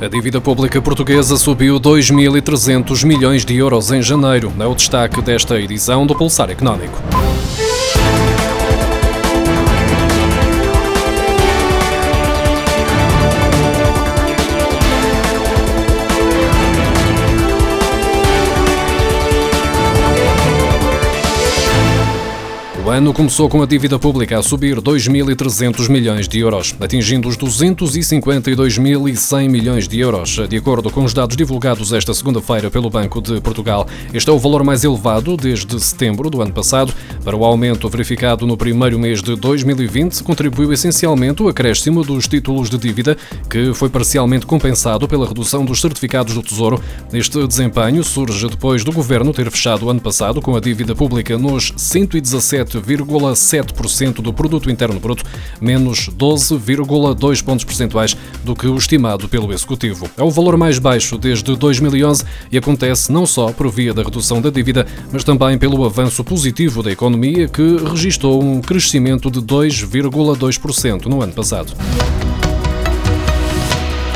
A dívida pública portuguesa subiu 2.300 milhões de euros em janeiro. É o destaque desta edição do Pulsar Económico. O ano começou com a dívida pública a subir 2.300 milhões de euros, atingindo os 252.100 milhões de euros, de acordo com os dados divulgados esta segunda-feira pelo Banco de Portugal. Este é o valor mais elevado desde setembro do ano passado. Para o aumento verificado no primeiro mês de 2020, contribuiu essencialmente o acréscimo dos títulos de dívida, que foi parcialmente compensado pela redução dos certificados do Tesouro. Este desempenho surge depois do governo ter fechado o ano passado com a dívida pública nos 117 8,7% do produto interno bruto, menos 12,2 pontos percentuais do que o estimado pelo executivo. É o valor mais baixo desde 2011 e acontece não só por via da redução da dívida, mas também pelo avanço positivo da economia que registrou um crescimento de 2,2% no ano passado.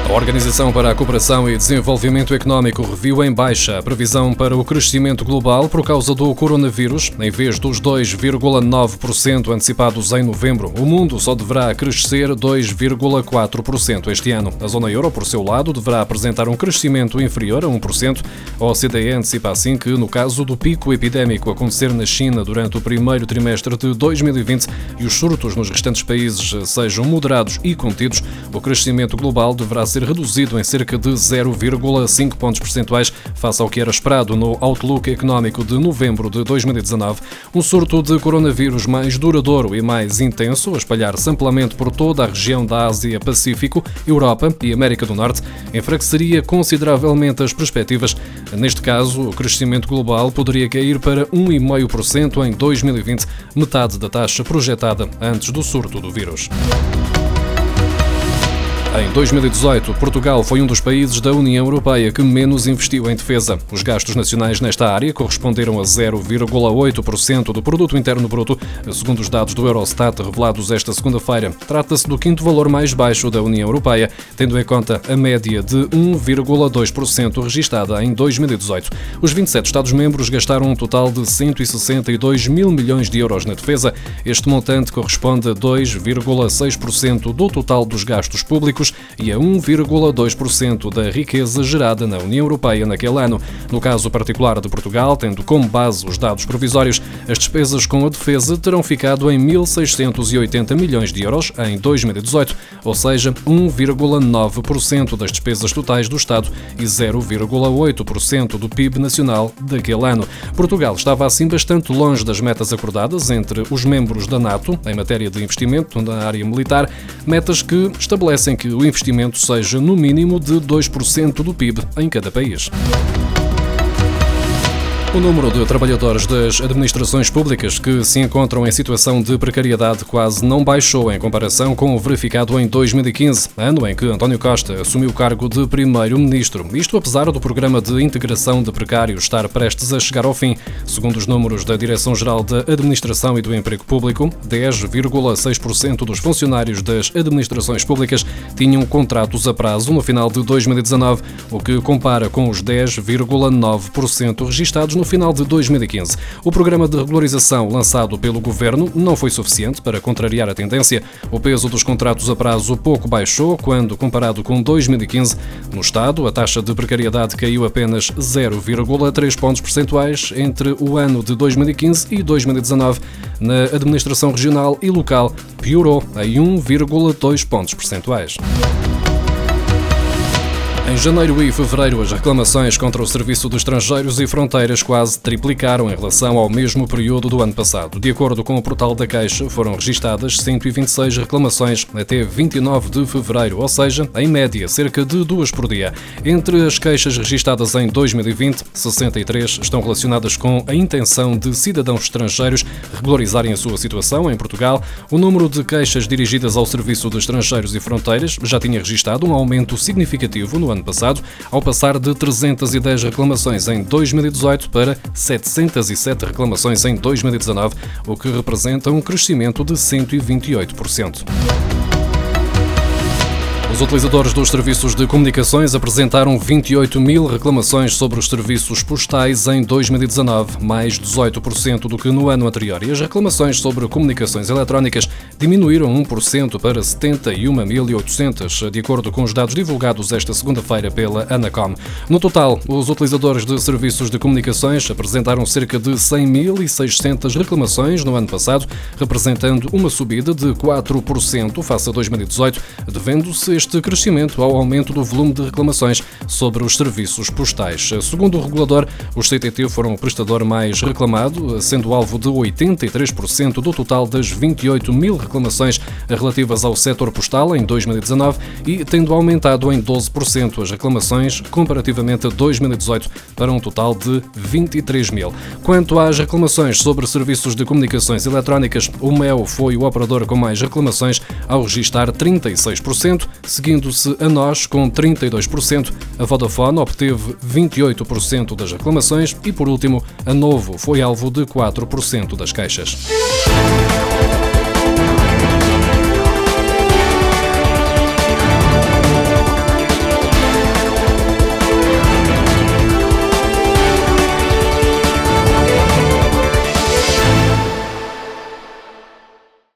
A Organização para a Cooperação e Desenvolvimento Económico reviu em baixa a previsão para o crescimento global por causa do coronavírus. Em vez dos 2,9% antecipados em novembro, o mundo só deverá crescer 2,4% este ano. A zona euro, por seu lado, deverá apresentar um crescimento inferior a 1%. A OCDE antecipa assim que, no caso do pico epidémico acontecer na China durante o primeiro trimestre de 2020 e os surtos nos restantes países sejam moderados e contidos, o crescimento global deverá ser reduzido em cerca de 0,5 pontos percentuais face ao que era esperado no Outlook Económico de novembro de 2019. Um surto de coronavírus mais duradouro e mais intenso, a espalhar-se amplamente por toda a região da Ásia-Pacífico, Europa e América do Norte, enfraqueceria consideravelmente as perspectivas. Neste caso, o crescimento global poderia cair para 1,5% em 2020, metade da taxa projetada antes do surto do vírus. Em 2018, Portugal foi um dos países da União Europeia que menos investiu em defesa. Os gastos nacionais nesta área corresponderam a 0,8% do produto interno bruto, segundo os dados do Eurostat revelados esta segunda-feira. Trata-se do quinto valor mais baixo da União Europeia, tendo em conta a média de 1,2% registada em 2018. Os 27 Estados-membros gastaram um total de 162 mil milhões de euros na defesa. Este montante corresponde a 2,6% do total dos gastos públicos e a 1,2% da riqueza gerada na União Europeia naquele ano. No caso particular de Portugal, tendo como base os dados provisórios, as despesas com a defesa terão ficado em 1.680 milhões de euros em 2018, ou seja, 1,9% das despesas totais do Estado e 0,8% do PIB nacional daquele ano. Portugal estava assim bastante longe das metas acordadas entre os membros da NATO em matéria de investimento na área militar, metas que estabelecem que o investimento seja no mínimo de 2% do PIB em cada país. O número de trabalhadores das administrações públicas que se encontram em situação de precariedade quase não baixou em comparação com o verificado em 2015, ano em que António Costa assumiu o cargo de primeiro-ministro. Isto apesar do programa de integração de precários estar prestes a chegar ao fim. Segundo os números da Direção-Geral da Administração e do Emprego Público, 10,6% dos funcionários das administrações públicas tinham contratos a prazo no final de 2019, o que compara com os 10,9% registados no no final de 2015. O programa de regularização lançado pelo governo não foi suficiente para contrariar a tendência. O peso dos contratos a prazo pouco baixou quando comparado com 2015. No Estado, a taxa de precariedade caiu apenas 0,3 pontos percentuais entre o ano de 2015 e 2019. Na administração regional e local, piorou em 1,2 pontos percentuais. Em janeiro e fevereiro, as reclamações contra o Serviço de Estrangeiros e Fronteiras quase triplicaram em relação ao mesmo período do ano passado. De acordo com o portal da Caixa, foram registadas 126 reclamações até 29 de fevereiro, ou seja, em média, cerca de duas por dia. Entre as queixas registadas em 2020, 63 estão relacionadas com a intenção de cidadãos estrangeiros regularizarem a sua situação em Portugal. O número de queixas dirigidas ao Serviço de Estrangeiros e Fronteiras já tinha registrado um aumento significativo no ano passado, ao passar de 310 reclamações em 2018 para 707 reclamações em 2019, o que representa um crescimento de 128%. Os utilizadores dos serviços de comunicações apresentaram 28 mil reclamações sobre os serviços postais em 2019, mais 18% do que no ano anterior. E as reclamações sobre comunicações eletrónicas diminuíram 1% para 71.800, de acordo com os dados divulgados esta segunda-feira pela Anacom. No total, os utilizadores de serviços de comunicações apresentaram cerca de 100.600 reclamações no ano passado, representando uma subida de 4% face a 2018, devendo-se este crescimento ao aumento do volume de reclamações sobre os serviços postais. Segundo o regulador, os CTT foram o prestador mais reclamado, sendo alvo de 83% do total das 28 mil reclamações relativas ao setor postal em 2019 e tendo aumentado em 12% as reclamações comparativamente a 2018 para um total de 23 mil. Quanto às reclamações sobre serviços de comunicações eletrónicas, o MEL foi o operador com mais reclamações ao registrar 36%, seguindo-se a nós com 32%. A Vodafone obteve 28% das reclamações e, por último, a Novo foi alvo de 4% das queixas.